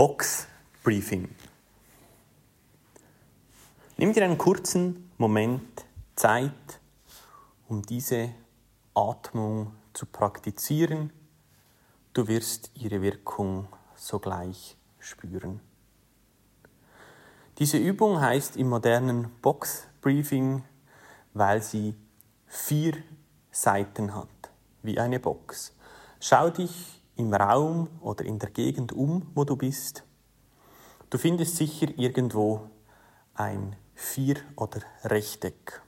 Box Briefing. Nimm dir einen kurzen Moment Zeit, um diese Atmung zu praktizieren. Du wirst ihre Wirkung sogleich spüren. Diese Übung heißt im modernen Box Briefing, weil sie vier Seiten hat, wie eine Box. Schau dich im Raum oder in der Gegend um, wo du bist. Du findest sicher irgendwo ein Vier- oder Rechteck.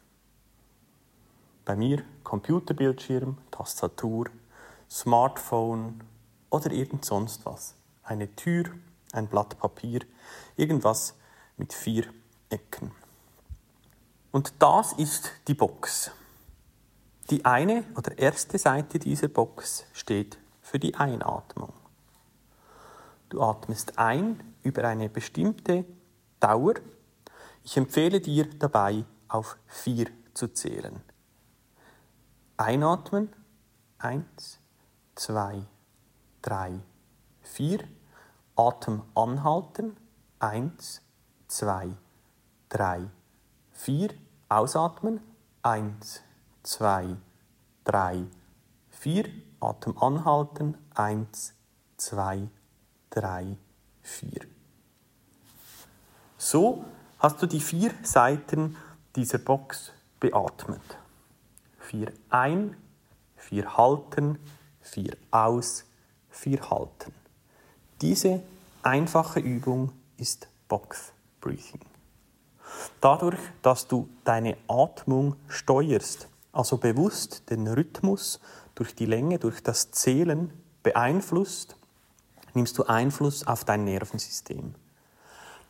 Bei mir Computerbildschirm, Tastatur, Smartphone oder irgend sonst was. Eine Tür, ein Blatt Papier, irgendwas mit vier Ecken. Und das ist die Box. Die eine oder erste Seite dieser Box steht für die Einatmung. Du atmest ein über eine bestimmte Dauer. Ich empfehle dir dabei auf vier zu zählen. Einatmen. Eins, zwei, drei, vier. Atem anhalten. Eins, zwei, drei, vier. Ausatmen. Eins, zwei, drei, vier. Atem anhalten. Eins, zwei, drei, vier. So hast du die vier Seiten dieser Box beatmet. Vier ein, vier halten, vier aus, vier halten. Diese einfache Übung ist Box Breathing. Dadurch, dass du deine Atmung steuerst, also bewusst den Rhythmus durch die Länge, durch das Zählen beeinflusst, nimmst du Einfluss auf dein Nervensystem.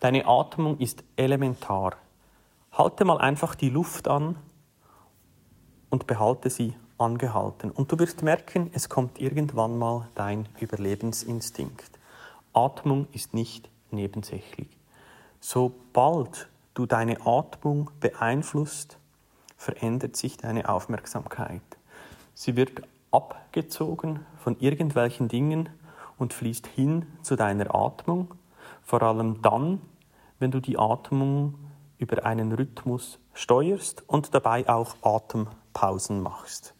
Deine Atmung ist elementar. Halte mal einfach die Luft an und behalte sie angehalten. Und du wirst merken, es kommt irgendwann mal dein Überlebensinstinkt. Atmung ist nicht nebensächlich. Sobald du deine Atmung beeinflusst, verändert sich deine Aufmerksamkeit. Sie wird abgezogen von irgendwelchen Dingen und fließt hin zu deiner Atmung, vor allem dann, wenn du die Atmung über einen Rhythmus steuerst und dabei auch Atempausen machst.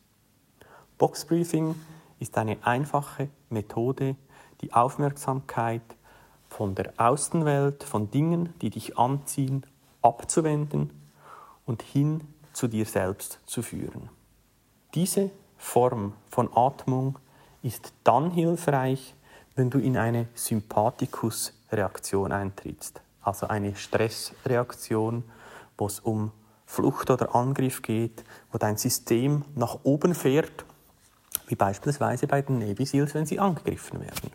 Boxbriefing ist eine einfache Methode, die Aufmerksamkeit von der Außenwelt, von Dingen, die dich anziehen, abzuwenden und hin zu dir selbst zu führen. Diese Form von Atmung ist dann hilfreich, wenn du in eine Sympathikus-Reaktion eintrittst, also eine Stressreaktion, wo es um Flucht oder Angriff geht, wo dein System nach oben fährt, wie beispielsweise bei den Navy Seals, wenn sie angegriffen werden.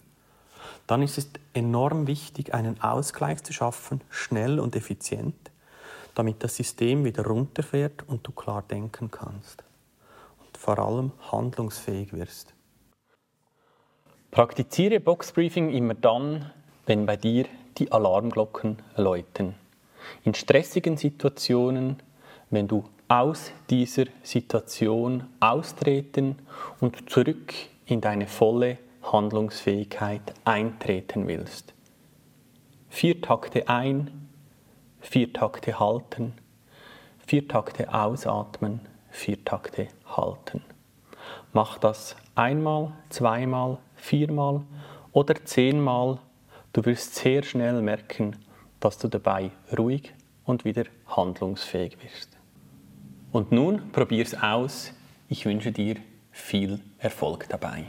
Dann ist es enorm wichtig, einen Ausgleich zu schaffen, schnell und effizient, damit das System wieder runterfährt und du klar denken kannst vor allem handlungsfähig wirst. Praktiziere Boxbriefing immer dann, wenn bei dir die Alarmglocken läuten. In stressigen Situationen, wenn du aus dieser Situation austreten und zurück in deine volle Handlungsfähigkeit eintreten willst. Vier Takte ein, vier Takte halten, vier Takte ausatmen, vier Takte halten. Mach das einmal, zweimal, viermal oder zehnmal. Du wirst sehr schnell merken, dass du dabei ruhig und wieder handlungsfähig wirst. Und nun probier's aus. Ich wünsche dir viel Erfolg dabei.